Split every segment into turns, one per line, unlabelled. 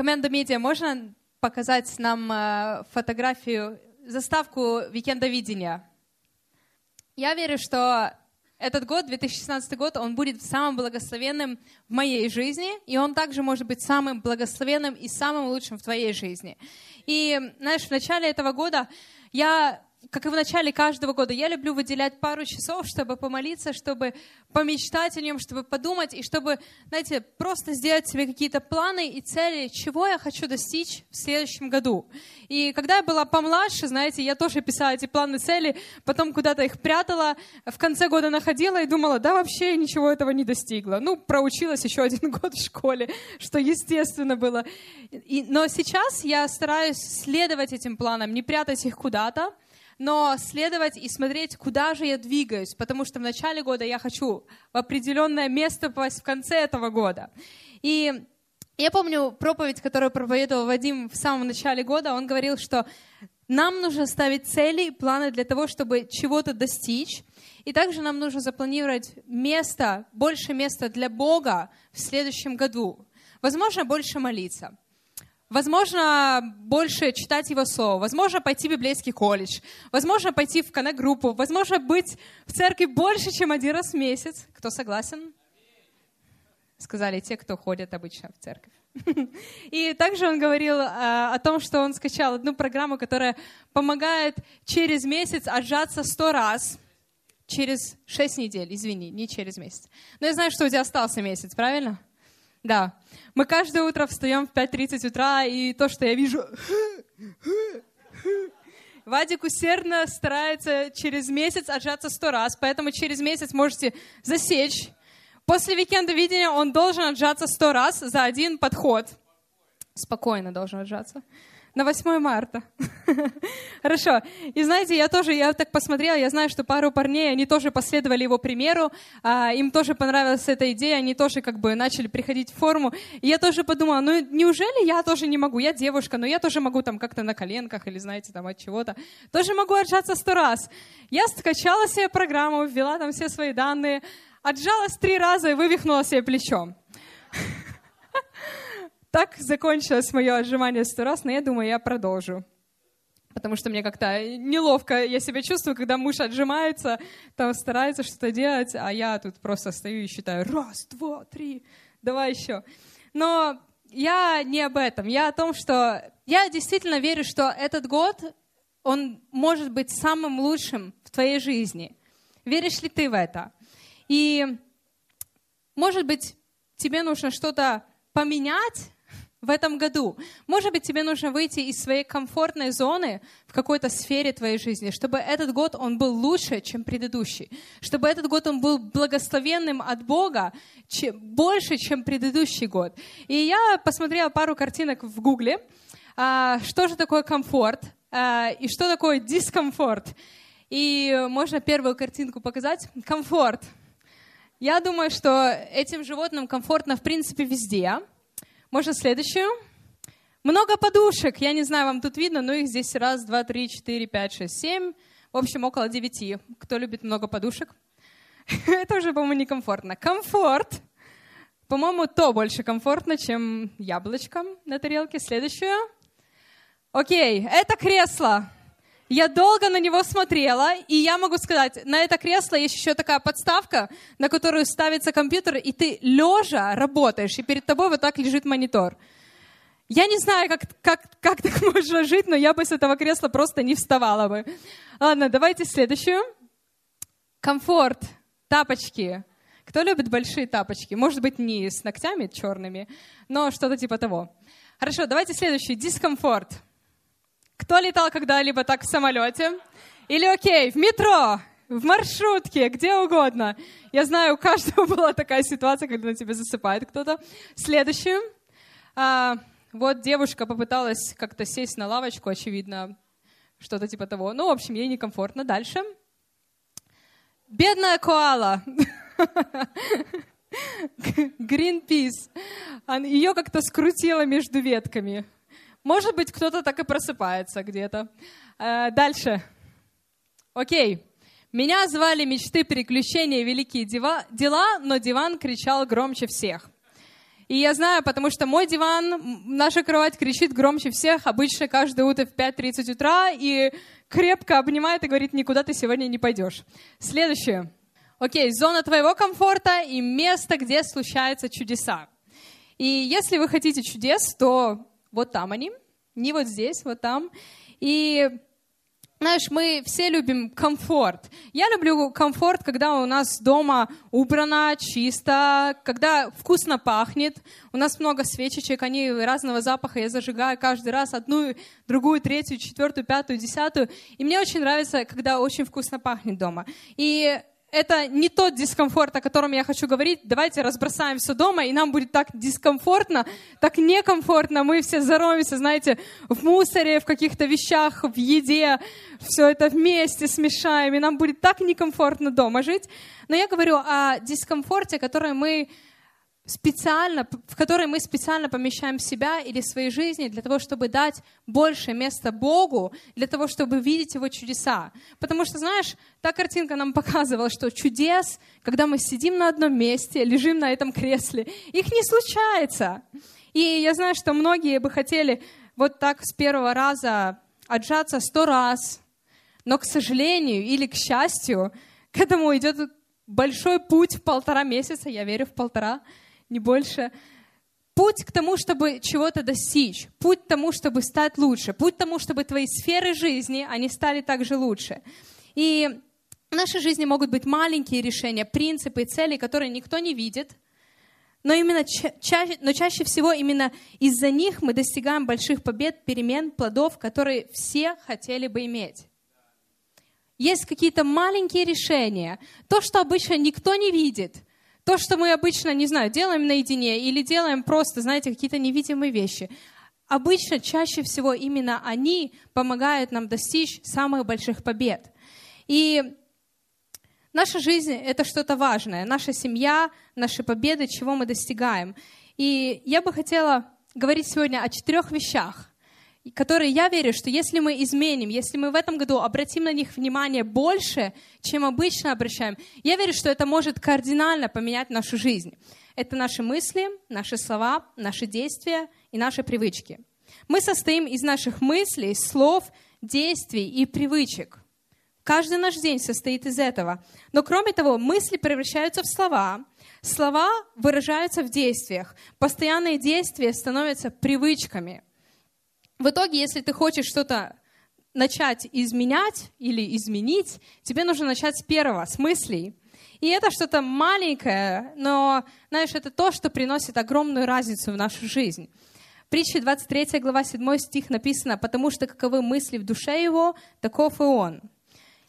Команда медиа, можно показать нам э, фотографию, заставку Викенда видения? Я верю, что этот год, 2016 год, он будет самым благословенным в моей жизни, и он также может быть самым благословенным и самым лучшим в твоей жизни. И, знаешь, в начале этого года я как и в начале каждого года, я люблю выделять пару часов, чтобы помолиться, чтобы помечтать о нем, чтобы подумать, и чтобы, знаете, просто сделать себе какие-то планы и цели, чего я хочу достичь в следующем году. И когда я была помладше, знаете, я тоже писала эти планы, цели, потом куда-то их прятала, в конце года находила и думала, да вообще ничего этого не достигла. Ну, проучилась еще один год в школе, что естественно было. И, но сейчас я стараюсь следовать этим планам, не прятать их куда-то, но следовать и смотреть, куда же я двигаюсь, потому что в начале года я хочу в определенное место попасть в конце этого года. И я помню проповедь, которую проповедовал Вадим в самом начале года, он говорил, что нам нужно ставить цели и планы для того, чтобы чего-то достичь. И также нам нужно запланировать место, больше места для Бога в следующем году. Возможно, больше молиться. Возможно, больше читать его слово, возможно, пойти в библейский колледж, возможно, пойти в коннект-группу, возможно, быть в церкви больше, чем один раз в месяц. Кто согласен? Сказали те, кто ходят обычно в церковь. И также он говорил о том, что он скачал одну программу, которая помогает через месяц отжаться сто раз, через шесть недель, извини, не через месяц. Но я знаю, что у тебя остался месяц, правильно? Да. Мы каждое утро встаем в 5.30 утра, и то, что я вижу... Вадик усердно старается через месяц отжаться сто раз, поэтому через месяц можете засечь. После викенда видения он должен отжаться сто раз за один подход. Спокойно должен отжаться на 8 марта. Хорошо. И знаете, я тоже, я так посмотрела, я знаю, что пару парней, они тоже последовали его примеру, а, им тоже понравилась эта идея, они тоже как бы начали приходить в форму. И я тоже подумала, ну неужели я тоже не могу? Я девушка, но я тоже могу там как-то на коленках или, знаете, там от чего-то. Тоже могу отжаться сто раз. Я скачала себе программу, ввела там все свои данные, отжалась три раза и вывихнула себе плечо. Так закончилось мое отжимание сто раз, но я думаю, я продолжу. Потому что мне как-то неловко я себя чувствую, когда муж отжимается, там старается что-то делать, а я тут просто стою и считаю раз, два, три, давай еще. Но я не об этом. Я о том, что я действительно верю, что этот год, он может быть самым лучшим в твоей жизни. Веришь ли ты в это? И, может быть, тебе нужно что-то поменять, в этом году. Может быть, тебе нужно выйти из своей комфортной зоны в какой-то сфере твоей жизни, чтобы этот год он был лучше, чем предыдущий, чтобы этот год он был благословенным от Бога чем, больше, чем предыдущий год. И я посмотрела пару картинок в Гугле, а, что же такое комфорт а, и что такое дискомфорт. И можно первую картинку показать. Комфорт. Я думаю, что этим животным комфортно, в принципе, везде. Можно следующую? Много подушек. Я не знаю, вам тут видно, но их здесь раз, два, три, четыре, пять, шесть, семь. В общем, около девяти. Кто любит много подушек? Это уже, по-моему, некомфортно. Комфорт. По-моему, то больше комфортно, чем яблочко на тарелке. Следующую. Окей, это кресло. Я долго на него смотрела, и я могу сказать, на это кресло есть еще такая подставка, на которую ставится компьютер, и ты лежа работаешь, и перед тобой вот так лежит монитор. Я не знаю, как, как, как так можно жить, но я бы с этого кресла просто не вставала бы. Ладно, давайте следующую. Комфорт. Тапочки. Кто любит большие тапочки? Может быть, не с ногтями черными, но что-то типа того. Хорошо, давайте следующий. Дискомфорт. Кто летал когда-либо так в самолете? Или окей, в метро, в маршрутке, где угодно. Я знаю, у каждого была такая ситуация, когда на тебя засыпает кто-то. Следующую. А, вот девушка попыталась как-то сесть на лавочку, очевидно, что-то типа того. Ну, в общем, ей некомфортно. Дальше. Бедная коала. Greenpeace. Ее как-то скрутило между ветками. Может быть, кто-то так и просыпается где-то. Э, дальше. Окей. Меня звали мечты, приключения, великие дела, но диван кричал громче всех. И я знаю, потому что мой диван, наша кровать кричит громче всех, обычно каждое утро в 5.30 утра, и крепко обнимает и говорит, никуда ты сегодня не пойдешь. Следующее. Окей, зона твоего комфорта и место, где случаются чудеса. И если вы хотите чудес, то вот там они, не вот здесь, вот там. И знаешь, мы все любим комфорт. Я люблю комфорт, когда у нас дома убрано, чисто, когда вкусно пахнет. У нас много свечечек, они разного запаха. Я зажигаю каждый раз одну, другую, третью, четвертую, пятую, десятую. И мне очень нравится, когда очень вкусно пахнет дома. И это не тот дискомфорт, о котором я хочу говорить. Давайте разбросаем все дома, и нам будет так дискомфортно, так некомфортно. Мы все зароемся, знаете, в мусоре, в каких-то вещах, в еде. Все это вместе смешаем, и нам будет так некомфортно дома жить. Но я говорю о дискомфорте, который мы специально, в которой мы специально помещаем себя или свои жизни для того, чтобы дать больше места Богу, для того, чтобы видеть Его чудеса. Потому что, знаешь, та картинка нам показывала, что чудес, когда мы сидим на одном месте, лежим на этом кресле, их не случается. И я знаю, что многие бы хотели вот так с первого раза отжаться сто раз, но, к сожалению или к счастью, к этому идет большой путь в полтора месяца, я верю в полтора, не больше. Путь к тому, чтобы чего-то достичь, путь к тому, чтобы стать лучше, путь к тому, чтобы твои сферы жизни, они стали также лучше. И в нашей жизни могут быть маленькие решения, принципы, цели, которые никто не видит, но, именно чаще, но чаще всего именно из-за них мы достигаем больших побед, перемен, плодов, которые все хотели бы иметь. Есть какие-то маленькие решения, то, что обычно никто не видит, то, что мы обычно, не знаю, делаем наедине или делаем просто, знаете, какие-то невидимые вещи, обычно чаще всего именно они помогают нам достичь самых больших побед. И наша жизнь — это что-то важное. Наша семья, наши победы, чего мы достигаем. И я бы хотела говорить сегодня о четырех вещах, которые я верю, что если мы изменим, если мы в этом году обратим на них внимание больше, чем обычно обращаем, я верю, что это может кардинально поменять нашу жизнь. Это наши мысли, наши слова, наши действия и наши привычки. Мы состоим из наших мыслей, слов, действий и привычек. Каждый наш день состоит из этого. Но кроме того, мысли превращаются в слова, слова выражаются в действиях, постоянные действия становятся привычками – в итоге, если ты хочешь что-то начать изменять или изменить, тебе нужно начать с первого, с мыслей. И это что-то маленькое, но, знаешь, это то, что приносит огромную разницу в нашу жизнь. Притча 23 глава 7 стих написано, «Потому что каковы мысли в душе его, таков и он».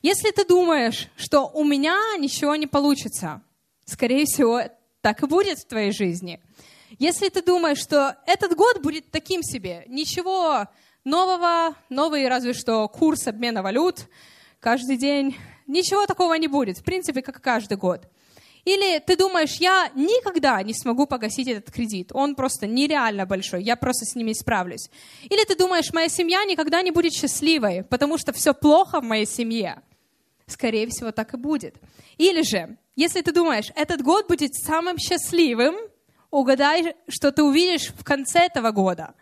Если ты думаешь, что у меня ничего не получится, скорее всего, так и будет в твоей жизни – если ты думаешь, что этот год будет таким себе, ничего нового, новый разве что курс обмена валют каждый день, ничего такого не будет, в принципе, как каждый год. Или ты думаешь, я никогда не смогу погасить этот кредит, он просто нереально большой, я просто с ними справлюсь. Или ты думаешь, моя семья никогда не будет счастливой, потому что все плохо в моей семье. Скорее всего, так и будет. Или же, если ты думаешь, этот год будет самым счастливым, угадай, что ты увидишь в конце этого года.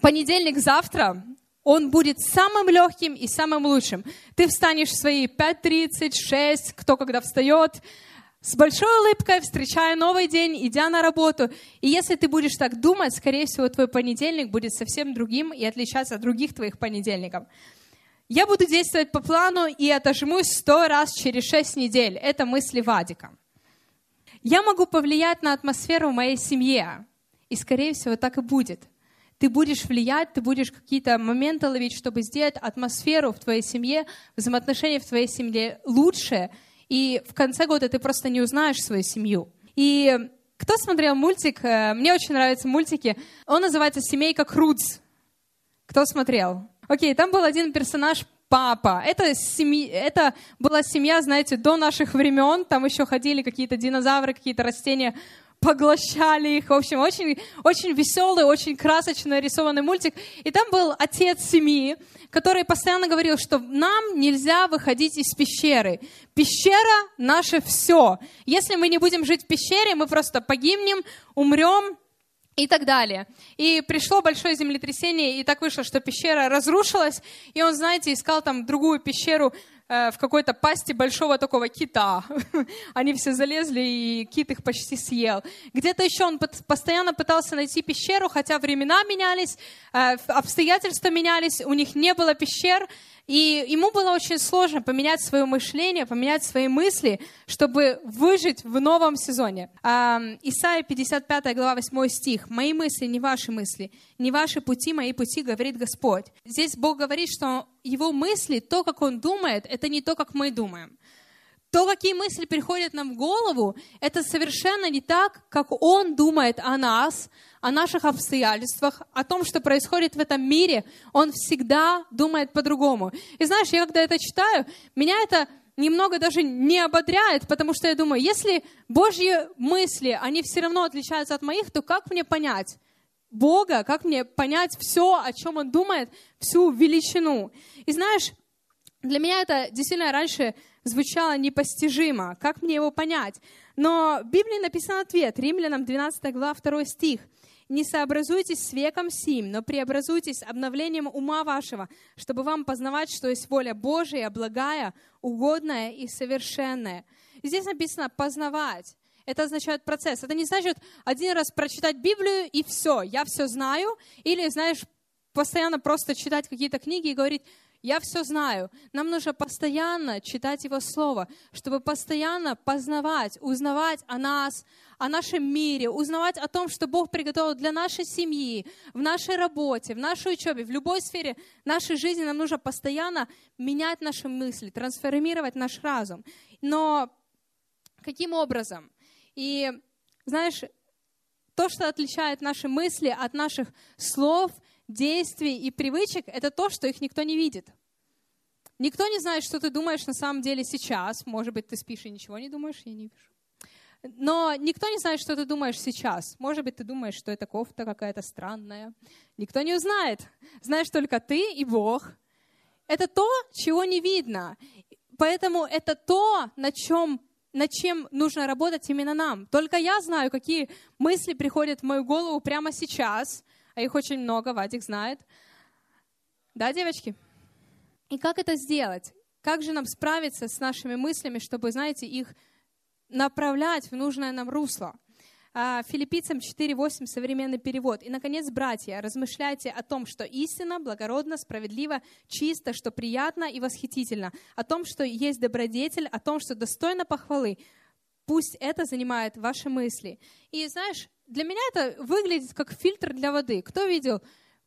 Понедельник завтра, он будет самым легким и самым лучшим. Ты встанешь в свои 5.30, 6, кто когда встает, с большой улыбкой, встречая новый день, идя на работу. И если ты будешь так думать, скорее всего, твой понедельник будет совсем другим и отличаться от других твоих понедельников. Я буду действовать по плану и отожмусь сто раз через шесть недель. Это мысли Вадика. Я могу повлиять на атмосферу в моей семье. И, скорее всего, так и будет. Ты будешь влиять, ты будешь какие-то моменты ловить, чтобы сделать атмосферу в твоей семье, взаимоотношения в твоей семье лучше. И в конце года ты просто не узнаешь свою семью. И кто смотрел мультик? Э, мне очень нравятся мультики. Он называется «Семейка Крудс». Кто смотрел? Окей, там был один персонаж папа. Это, семьи, это была семья, знаете, до наших времен. Там еще ходили какие-то динозавры, какие-то растения поглощали их. В общем, очень, очень веселый, очень красочно рисованный мультик. И там был отец семьи, который постоянно говорил, что нам нельзя выходить из пещеры. Пещера — наше все. Если мы не будем жить в пещере, мы просто погибнем, умрем, и так далее. И пришло большое землетрясение, и так вышло, что пещера разрушилась, и он, знаете, искал там другую пещеру в какой-то пасти большого такого кита. Они все залезли, и кит их почти съел. Где-то еще он постоянно пытался найти пещеру, хотя времена менялись, э, обстоятельства менялись, у них не было пещер, и ему было очень сложно поменять свое мышление, поменять свои мысли, чтобы выжить в новом сезоне. Исайя 55 глава 8 стих. «Мои мысли не ваши мысли, не ваши пути, мои пути, говорит Господь». Здесь Бог говорит, что его мысли, то, как он думает, это не то, как мы думаем. То, какие мысли приходят нам в голову, это совершенно не так, как Он думает о нас, о наших обстоятельствах, о том, что происходит в этом мире. Он всегда думает по-другому. И знаешь, я когда это читаю, меня это немного даже не ободряет, потому что я думаю, если Божьи мысли, они все равно отличаются от моих, то как мне понять? Бога, как мне понять все, о чем Он думает, всю величину. И знаешь, для меня это действительно раньше звучало непостижимо. Как мне его понять? Но в Библии написан ответ. Римлянам 12 глава 2 стих. «Не сообразуйтесь с веком сим, но преобразуйтесь обновлением ума вашего, чтобы вам познавать, что есть воля Божия, благая, угодная и совершенная». И здесь написано «познавать». Это означает процесс. Это не значит один раз прочитать Библию и все, я все знаю. Или, знаешь, постоянно просто читать какие-то книги и говорить, я все знаю. Нам нужно постоянно читать Его Слово, чтобы постоянно познавать, узнавать о нас, о нашем мире, узнавать о том, что Бог приготовил для нашей семьи, в нашей работе, в нашей учебе, в любой сфере нашей жизни. Нам нужно постоянно менять наши мысли, трансформировать наш разум. Но каким образом? И знаешь, то, что отличает наши мысли от наших слов – действий и привычек — это то, что их никто не видит. Никто не знает, что ты думаешь на самом деле сейчас. Может быть, ты спишь и ничего не думаешь, я не вижу. Но никто не знает, что ты думаешь сейчас. Может быть, ты думаешь, что эта кофта какая-то странная. Никто не узнает. Знаешь только ты и Бог. Это то, чего не видно. Поэтому это то, на чем над чем нужно работать именно нам. Только я знаю, какие мысли приходят в мою голову прямо сейчас, а их очень много, Вадик знает. Да, девочки? И как это сделать? Как же нам справиться с нашими мыслями, чтобы, знаете, их направлять в нужное нам русло? А, Филиппийцам 4.8, современный перевод. И, наконец, братья, размышляйте о том, что истина, благородно, справедливо, чисто, что приятно и восхитительно, о том, что есть добродетель, о том, что достойно похвалы. Пусть это занимает ваши мысли. И знаешь, для меня это выглядит как фильтр для воды. Кто видел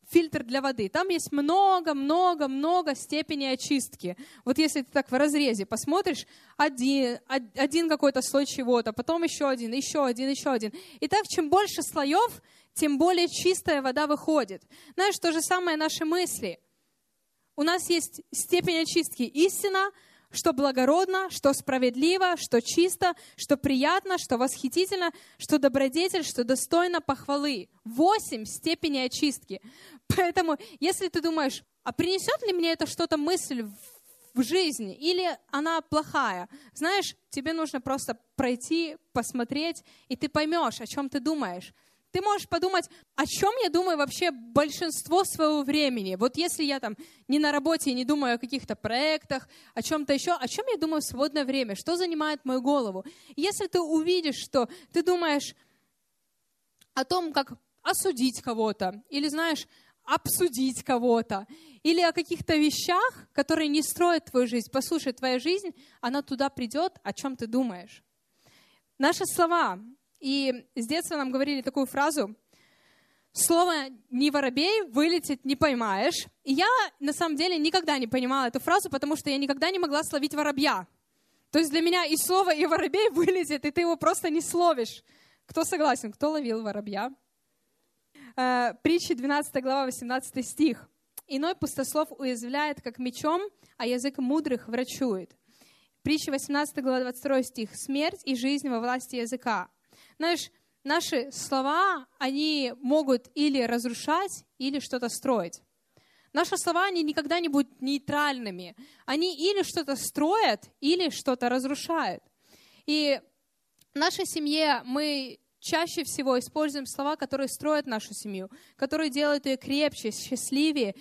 фильтр для воды? Там есть много-много-много степеней очистки. Вот если ты так в разрезе посмотришь, один, один какой-то слой чего-то, потом еще один, еще один, еще один. И так, чем больше слоев, тем более чистая вода выходит. Знаешь, то же самое наши мысли. У нас есть степень очистки истина, что благородно, что справедливо, что чисто, что приятно, что восхитительно, что добродетель, что достойно похвалы. Восемь степеней очистки. Поэтому, если ты думаешь, а принесет ли мне это что-то мысль в жизни, или она плохая, знаешь, тебе нужно просто пройти, посмотреть, и ты поймешь, о чем ты думаешь. Ты можешь подумать, о чем я думаю вообще большинство своего времени. Вот если я там не на работе и не думаю о каких-то проектах, о чем-то еще, о чем я думаю в свободное время, что занимает мою голову. Если ты увидишь, что ты думаешь о том, как осудить кого-то, или, знаешь, обсудить кого-то, или о каких-то вещах, которые не строят твою жизнь. Послушай, твоя жизнь, она туда придет, о чем ты думаешь. Наши слова, и с детства нам говорили такую фразу, слово «не воробей» вылететь не поймаешь. И я, на самом деле, никогда не понимала эту фразу, потому что я никогда не могла словить воробья. То есть для меня и слово, и воробей вылетит, и ты его просто не словишь. Кто согласен? Кто ловил воробья? Э, притчи 12 глава, 18 стих. «Иной пустослов уязвляет, как мечом, а язык мудрых врачует». Притча 18 глава, 22 стих. «Смерть и жизнь во власти языка». Знаешь, наши слова, они могут или разрушать, или что-то строить. Наши слова, они никогда не будут нейтральными. Они или что-то строят, или что-то разрушают. И в нашей семье мы чаще всего используем слова, которые строят нашу семью, которые делают ее крепче, счастливее,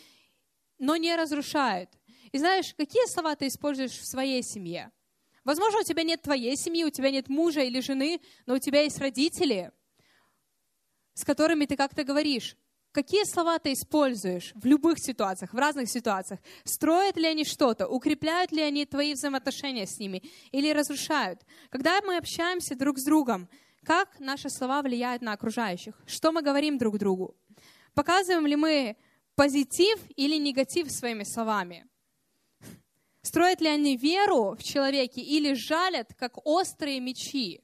но не разрушают. И знаешь, какие слова ты используешь в своей семье? Возможно, у тебя нет твоей семьи, у тебя нет мужа или жены, но у тебя есть родители, с которыми ты как-то говоришь. Какие слова ты используешь в любых ситуациях, в разных ситуациях? Строят ли они что-то? Укрепляют ли они твои взаимоотношения с ними? Или разрушают? Когда мы общаемся друг с другом, как наши слова влияют на окружающих? Что мы говорим друг другу? Показываем ли мы позитив или негатив своими словами? Строят ли они веру в человеке или жалят, как острые мечи?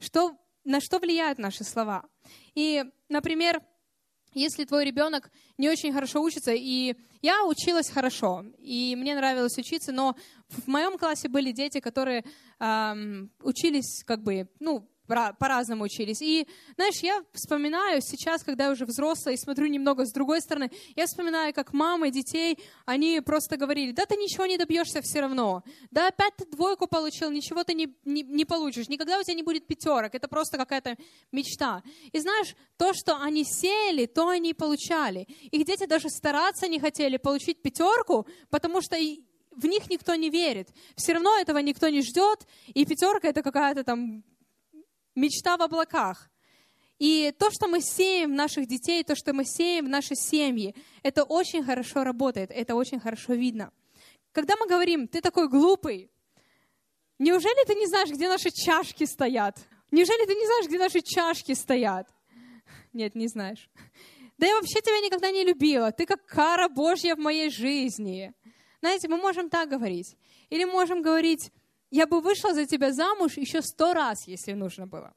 Что, на что влияют наши слова? И, например, если твой ребенок не очень хорошо учится, и я училась хорошо, и мне нравилось учиться, но в моем классе были дети, которые эм, учились как бы, ну, по-разному учились. И, знаешь, я вспоминаю сейчас, когда я уже взрослая и смотрю немного с другой стороны, я вспоминаю, как мамы детей, они просто говорили, да ты ничего не добьешься все равно, да опять ты двойку получил, ничего ты не, не, не получишь, никогда у тебя не будет пятерок, это просто какая-то мечта. И знаешь, то, что они сеяли, то они получали. Их дети даже стараться не хотели получить пятерку, потому что в них никто не верит. Все равно этого никто не ждет, и пятерка это какая-то там мечта в облаках. И то, что мы сеем в наших детей, то, что мы сеем в наши семьи, это очень хорошо работает, это очень хорошо видно. Когда мы говорим, ты такой глупый, неужели ты не знаешь, где наши чашки стоят? Неужели ты не знаешь, где наши чашки стоят? Нет, не знаешь. Да я вообще тебя никогда не любила. Ты как кара Божья в моей жизни. Знаете, мы можем так говорить. Или можем говорить, я бы вышла за тебя замуж еще сто раз, если нужно было.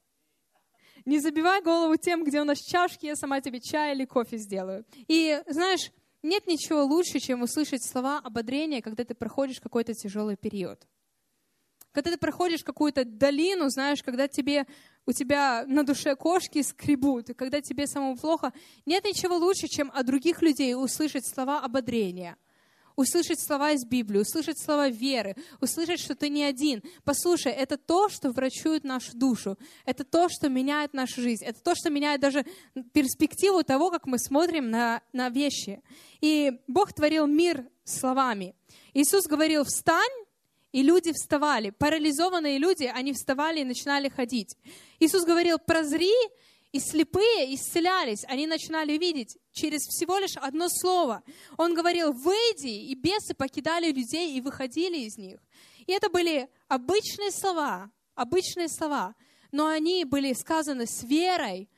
Не забивай голову тем, где у нас чашки, я сама тебе чай или кофе сделаю. И знаешь, нет ничего лучше, чем услышать слова ободрения, когда ты проходишь какой-то тяжелый период. Когда ты проходишь какую-то долину, знаешь, когда тебе, у тебя на душе кошки скребут, и когда тебе самому плохо, нет ничего лучше, чем от других людей услышать слова ободрения – услышать слова из Библии, услышать слова веры, услышать, что ты не один. Послушай, это то, что врачует нашу душу, это то, что меняет нашу жизнь, это то, что меняет даже перспективу того, как мы смотрим на, на вещи. И Бог творил мир словами. Иисус говорил, встань, и люди вставали. Парализованные люди, они вставали и начинали ходить. Иисус говорил, прозри, и слепые исцелялись, они начинали видеть через всего лишь одно слово. Он говорил, выйди, и бесы покидали людей и выходили из них. И это были обычные слова, обычные слова, но они были сказаны с верой.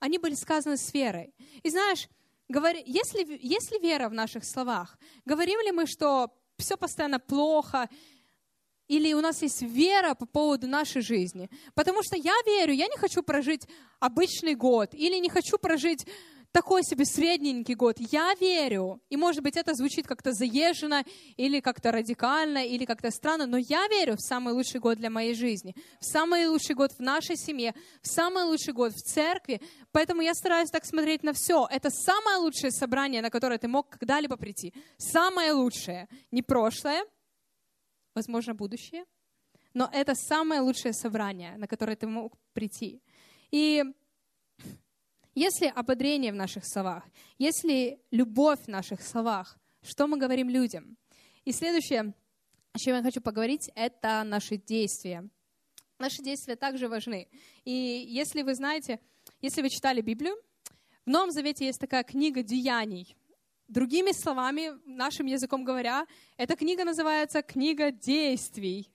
Они были сказаны с верой. И знаешь, говори, если, если вера в наших словах, говорим ли мы, что все постоянно плохо, или у нас есть вера по поводу нашей жизни. Потому что я верю, я не хочу прожить обычный год, или не хочу прожить такой себе средненький год. Я верю, и может быть это звучит как-то заезженно, или как-то радикально, или как-то странно, но я верю в самый лучший год для моей жизни, в самый лучший год в нашей семье, в самый лучший год в церкви. Поэтому я стараюсь так смотреть на все. Это самое лучшее собрание, на которое ты мог когда-либо прийти. Самое лучшее. Не прошлое, возможно, будущее, но это самое лучшее собрание, на которое ты мог прийти. И если ободрение в наших словах, если любовь в наших словах, что мы говорим людям? И следующее, о чем я хочу поговорить, это наши действия. Наши действия также важны. И если вы знаете, если вы читали Библию, в Новом Завете есть такая книга деяний. Другими словами, нашим языком говоря, эта книга называется «Книга действий».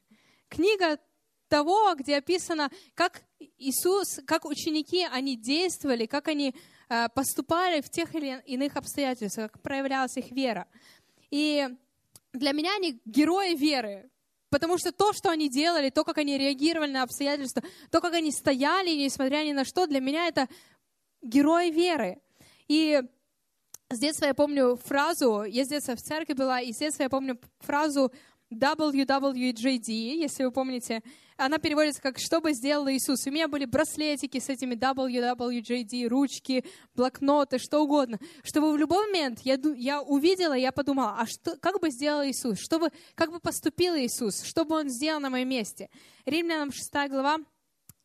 Книга того, где описано, как Иисус, как ученики, они действовали, как они э, поступали в тех или иных обстоятельствах, как проявлялась их вера. И для меня они герои веры, потому что то, что они делали, то, как они реагировали на обстоятельства, то, как они стояли, несмотря ни на что, для меня это герои веры. И с детства я помню фразу, я с детства в церкви была, и с детства я помню фразу WWJD, если вы помните. Она переводится как «Что бы сделал Иисус?». У меня были браслетики с этими WWJD, ручки, блокноты, что угодно. Чтобы в любой момент я, я увидела, я подумала, а что, как бы сделал Иисус? Что бы, как бы поступил Иисус? Что бы Он сделал на моем месте? Римлянам 6 глава,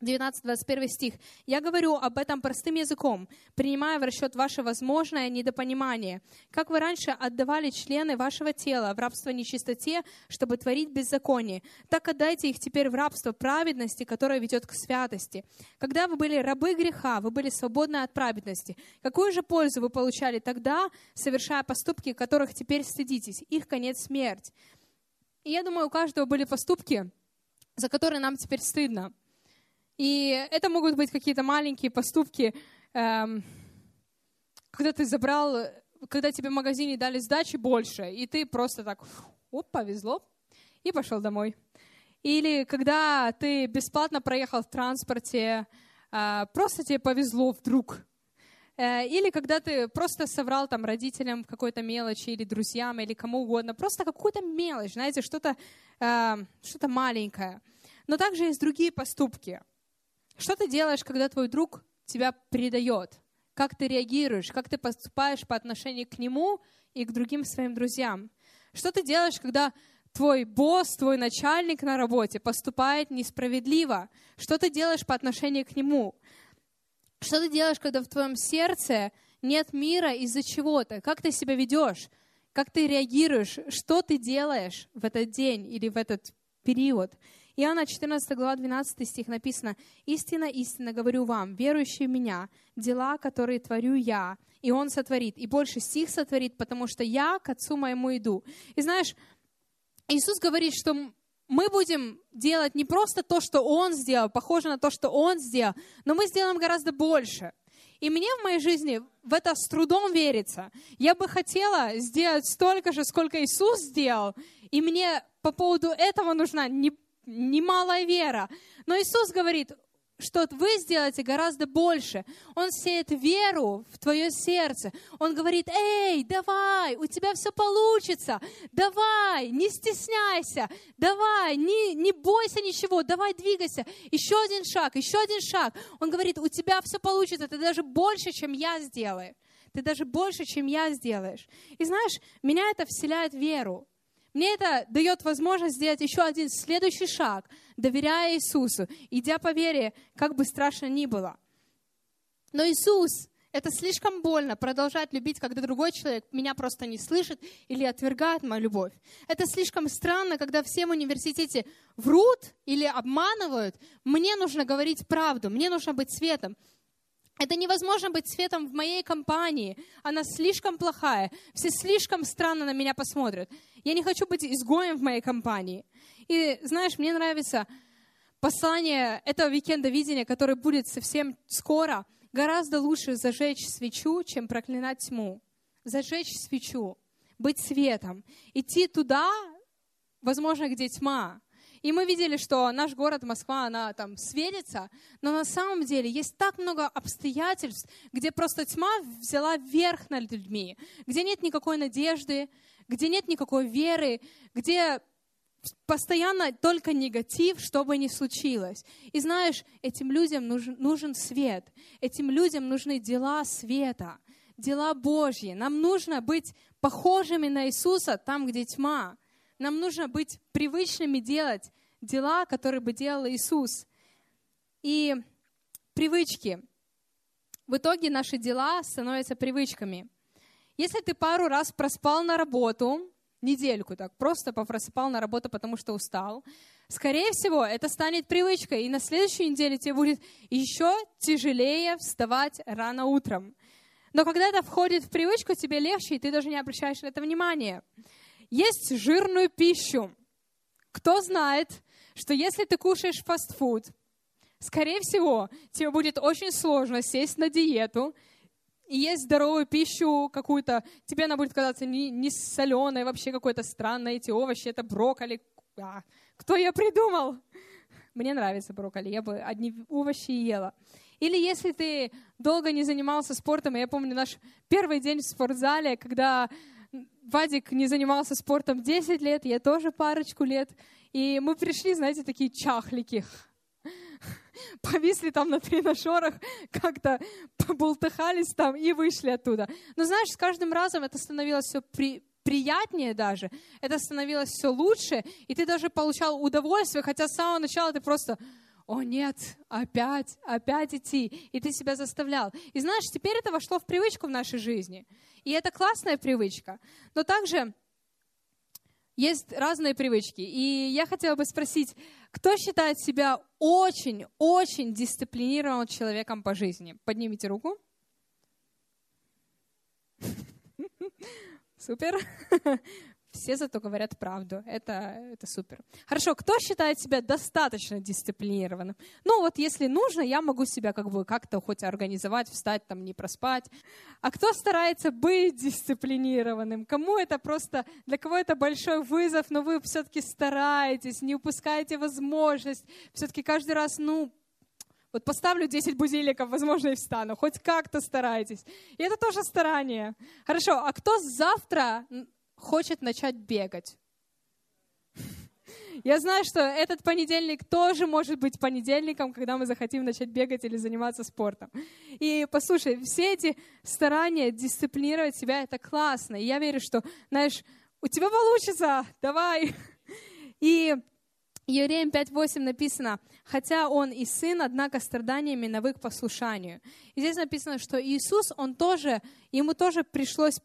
19-21 стих. «Я говорю об этом простым языком, принимая в расчет ваше возможное недопонимание. Как вы раньше отдавали члены вашего тела в рабство нечистоте, чтобы творить беззаконие, так отдайте их теперь в рабство праведности, которое ведет к святости. Когда вы были рабы греха, вы были свободны от праведности. Какую же пользу вы получали тогда, совершая поступки, которых теперь стыдитесь? Их конец — смерть». И я думаю, у каждого были поступки, за которые нам теперь стыдно. И это могут быть какие-то маленькие поступки, эм, когда ты забрал, когда тебе в магазине дали сдачи больше, и ты просто так, оп, повезло, и пошел домой. Или когда ты бесплатно проехал в транспорте, э, просто тебе повезло вдруг. Э, или когда ты просто соврал там родителям какой-то мелочи, или друзьям, или кому угодно, просто какую-то мелочь, знаете, что-то э, что маленькое. Но также есть другие поступки – что ты делаешь, когда твой друг тебя предает? Как ты реагируешь? Как ты поступаешь по отношению к нему и к другим своим друзьям? Что ты делаешь, когда твой босс, твой начальник на работе поступает несправедливо? Что ты делаешь по отношению к нему? Что ты делаешь, когда в твоем сердце нет мира из-за чего-то? Как ты себя ведешь? Как ты реагируешь? Что ты делаешь в этот день или в этот период? Иоанна 14 глава 12 стих написано, «Истинно, истинно говорю вам, верующие в Меня, дела, которые творю Я, и Он сотворит, и больше стих сотворит, потому что Я к Отцу моему иду». И знаешь, Иисус говорит, что мы будем делать не просто то, что Он сделал, похоже на то, что Он сделал, но мы сделаем гораздо больше. И мне в моей жизни в это с трудом верится. Я бы хотела сделать столько же, сколько Иисус сделал, и мне по поводу этого нужна не немалая вера. Но Иисус говорит, что вы сделаете гораздо больше. Он сеет веру в твое сердце. Он говорит, эй, давай, у тебя все получится. Давай, не стесняйся. Давай, не, не бойся ничего. Давай, двигайся. Еще один шаг, еще один шаг. Он говорит, у тебя все получится. Ты даже больше, чем я сделаю. Ты даже больше, чем я сделаешь. И знаешь, меня это вселяет веру. Мне это дает возможность сделать еще один следующий шаг, доверяя Иисусу, идя по вере, как бы страшно ни было. Но Иисус, это слишком больно продолжать любить, когда другой человек меня просто не слышит или отвергает мою любовь. Это слишком странно, когда все в университете врут или обманывают. Мне нужно говорить правду, мне нужно быть светом. Это невозможно быть светом в моей компании. Она слишком плохая. Все слишком странно на меня посмотрят. Я не хочу быть изгоем в моей компании. И знаешь, мне нравится послание этого викенда видения, который будет совсем скоро. Гораздо лучше зажечь свечу, чем проклинать тьму. Зажечь свечу, быть светом, идти туда, возможно, где тьма, и мы видели, что наш город Москва, она там светится, но на самом деле есть так много обстоятельств, где просто тьма взяла верх над людьми, где нет никакой надежды, где нет никакой веры, где постоянно только негатив, что бы ни случилось. И знаешь, этим людям нужен, нужен свет, этим людям нужны дела света, дела Божьи. Нам нужно быть похожими на Иисуса там, где тьма. Нам нужно быть привычными делать дела, которые бы делал Иисус. И привычки. В итоге наши дела становятся привычками. Если ты пару раз проспал на работу, недельку так, просто просыпал на работу, потому что устал, скорее всего, это станет привычкой, и на следующей неделе тебе будет еще тяжелее вставать рано утром. Но когда это входит в привычку, тебе легче, и ты даже не обращаешь на это внимания. Есть жирную пищу. Кто знает, что если ты кушаешь фастфуд, скорее всего, тебе будет очень сложно сесть на диету и есть здоровую пищу какую-то, тебе она будет казаться не, не соленой, вообще какой-то странной, эти овощи, это брокколи. А, кто я придумал? Мне нравится брокколи, я бы одни овощи ела. Или если ты долго не занимался спортом, я помню наш первый день в спортзале, когда Вадик не занимался спортом 10 лет, я тоже парочку лет. И мы пришли, знаете, такие чахлики. Повисли там на тренажерах, как-то побултыхались там и вышли оттуда. Но знаешь, с каждым разом это становилось все при, приятнее даже, это становилось все лучше, и ты даже получал удовольствие, хотя с самого начала ты просто о нет, опять, опять идти. И ты себя заставлял. И знаешь, теперь это вошло в привычку в нашей жизни. И это классная привычка. Но также есть разные привычки. И я хотела бы спросить, кто считает себя очень-очень дисциплинированным человеком по жизни? Поднимите руку. Супер. Все зато говорят правду. Это, это супер. Хорошо, кто считает себя достаточно дисциплинированным? Ну вот если нужно, я могу себя как бы как-то хоть организовать, встать, там, не проспать. А кто старается быть дисциплинированным? Кому это просто, для кого это большой вызов, но вы все-таки стараетесь, не упускаете возможность. Все-таки каждый раз, ну, вот поставлю 10 будильников, возможно, и встану. Хоть как-то старайтесь. И это тоже старание. Хорошо, а кто завтра хочет начать бегать. Я знаю, что этот понедельник тоже может быть понедельником, когда мы захотим начать бегать или заниматься спортом. И послушай, все эти старания дисциплинировать себя, это классно. И я верю, что, знаешь, у тебя получится, давай. И Евреям 5.8 написано, хотя он и сын, однако страданиями навык послушанию. И здесь написано, что Иисус, он тоже, ему тоже пришлось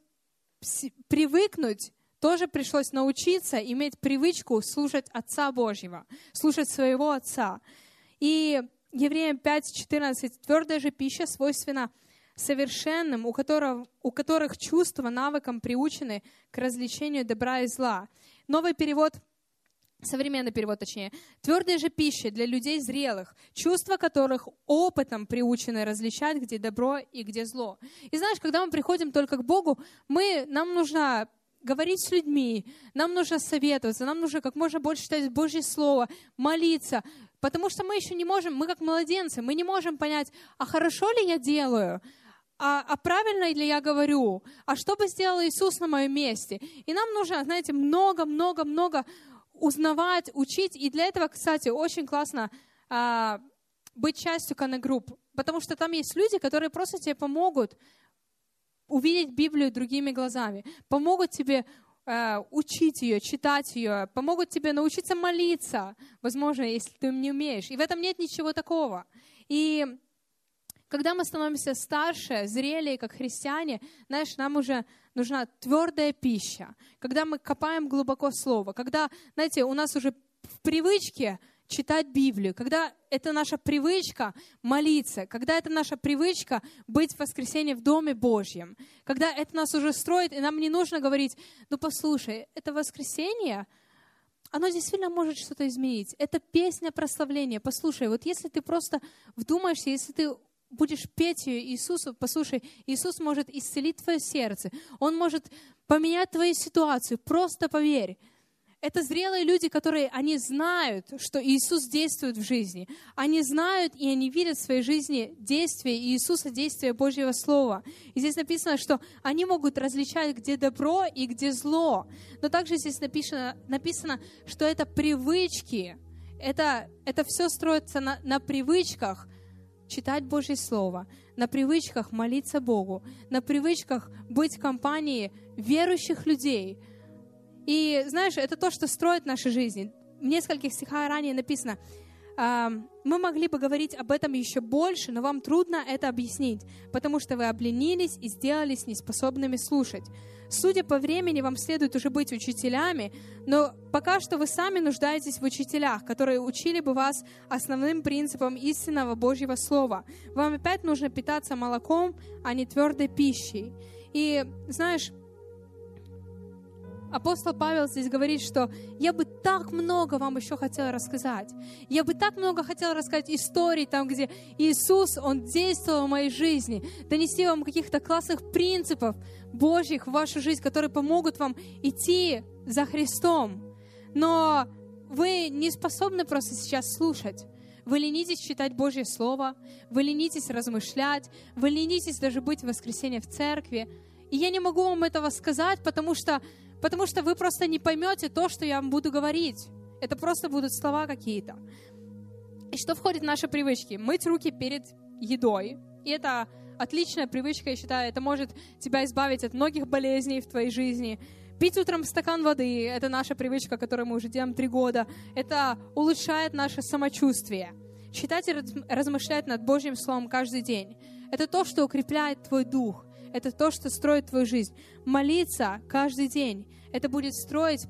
привыкнуть, тоже пришлось научиться иметь привычку слушать Отца Божьего, слушать своего Отца. И Евреям 5.14, твердая же пища свойственна совершенным, у которых, у которых чувства навыкам приучены к развлечению добра и зла. Новый перевод современный перевод точнее, твердая же пища для людей зрелых, чувства которых опытом приучены различать, где добро и где зло. И знаешь, когда мы приходим только к Богу, мы, нам нужно говорить с людьми, нам нужно советоваться, нам нужно как можно больше читать Божье Слово, молиться, потому что мы еще не можем, мы как младенцы, мы не можем понять, а хорошо ли я делаю, а, а правильно ли я говорю, а что бы сделал Иисус на моем месте. И нам нужно, знаете, много-много-много узнавать, учить. И для этого, кстати, очень классно а, быть частью канагрупп, потому что там есть люди, которые просто тебе помогут увидеть Библию другими глазами, помогут тебе э, учить ее, читать ее, помогут тебе научиться молиться, возможно, если ты не умеешь. И в этом нет ничего такого. И когда мы становимся старше, зрелее, как христиане, знаешь, нам уже нужна твердая пища. Когда мы копаем глубоко слово, когда, знаете, у нас уже в привычке читать Библию, когда это наша привычка молиться, когда это наша привычка быть в воскресенье в Доме Божьем, когда это нас уже строит, и нам не нужно говорить, ну послушай, это воскресенье, оно действительно может что-то изменить. Это песня прославления. Послушай, вот если ты просто вдумаешься, если ты будешь петь ее Иисусу, послушай, Иисус может исцелить твое сердце, Он может поменять твою ситуацию, просто поверь. Это зрелые люди, которые, они знают, что Иисус действует в жизни. Они знают и они видят в своей жизни действие Иисуса, действие Божьего Слова. И здесь написано, что они могут различать, где добро и где зло. Но также здесь написано, написано что это привычки. Это, это все строится на, на привычках, читать Божье Слово, на привычках молиться Богу, на привычках быть в компании верующих людей. И знаешь, это то, что строит наши жизни. В нескольких стихах ранее написано, мы могли бы говорить об этом еще больше, но вам трудно это объяснить, потому что вы обленились и сделались неспособными слушать. Судя по времени, вам следует уже быть учителями, но пока что вы сами нуждаетесь в учителях, которые учили бы вас основным принципам истинного Божьего Слова. Вам опять нужно питаться молоком, а не твердой пищей. И знаешь, апостол Павел здесь говорит, что я бы так много вам еще хотел рассказать. Я бы так много хотел рассказать историй там, где Иисус, Он действовал в моей жизни, донести вам каких-то классных принципов Божьих в вашу жизнь, которые помогут вам идти за Христом. Но вы не способны просто сейчас слушать. Вы ленитесь читать Божье Слово, вы ленитесь размышлять, вы ленитесь даже быть в воскресенье в церкви, И я не могу вам этого сказать, потому что, потому что вы просто не поймете то, что я вам буду говорить. Это просто будут слова какие-то. И что входит в наши привычки? Мыть руки перед едой. И это отличная привычка, я считаю. Это может тебя избавить от многих болезней в твоей жизни. Пить утром стакан воды – это наша привычка, которую мы уже делаем три года. Это улучшает наше самочувствие. Читать и размышлять над Божьим Словом каждый день – это то, что укрепляет твой дух. Это то, что строит твою жизнь. Молиться каждый день – это будет строить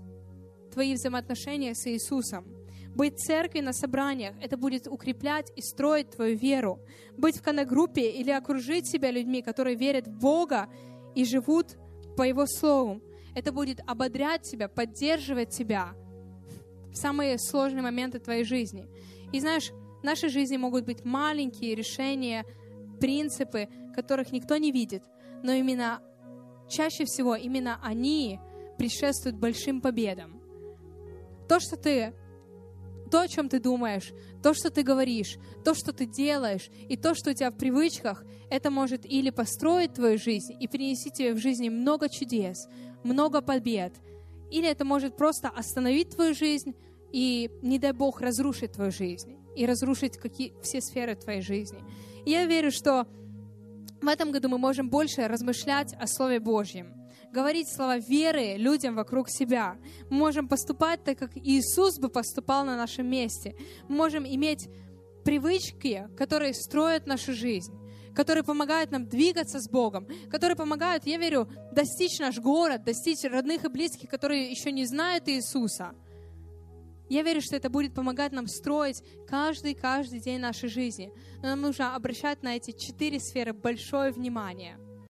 твои взаимоотношения с Иисусом. Быть в церкви на собраниях — это будет укреплять и строить твою веру. Быть в конногруппе или окружить себя людьми, которые верят в Бога и живут по Его Слову. Это будет ободрять тебя, поддерживать тебя в самые сложные моменты твоей жизни. И знаешь, в нашей жизни могут быть маленькие решения, принципы, которых никто не видит, но именно чаще всего именно они предшествуют большим победам. То, что ты то, о чем ты думаешь, то, что ты говоришь, то, что ты делаешь, и то, что у тебя в привычках, это может или построить твою жизнь и принести тебе в жизни много чудес, много побед, или это может просто остановить твою жизнь и, не дай Бог, разрушить твою жизнь и разрушить какие, все сферы твоей жизни. И я верю, что в этом году мы можем больше размышлять о Слове Божьем говорить слова веры людям вокруг себя. Мы можем поступать так, как Иисус бы поступал на нашем месте. Мы можем иметь привычки, которые строят нашу жизнь которые помогают нам двигаться с Богом, которые помогают, я верю, достичь наш город, достичь родных и близких, которые еще не знают Иисуса. Я верю, что это будет помогать нам строить каждый-каждый день нашей жизни. Но нам нужно обращать на эти четыре сферы большое внимание –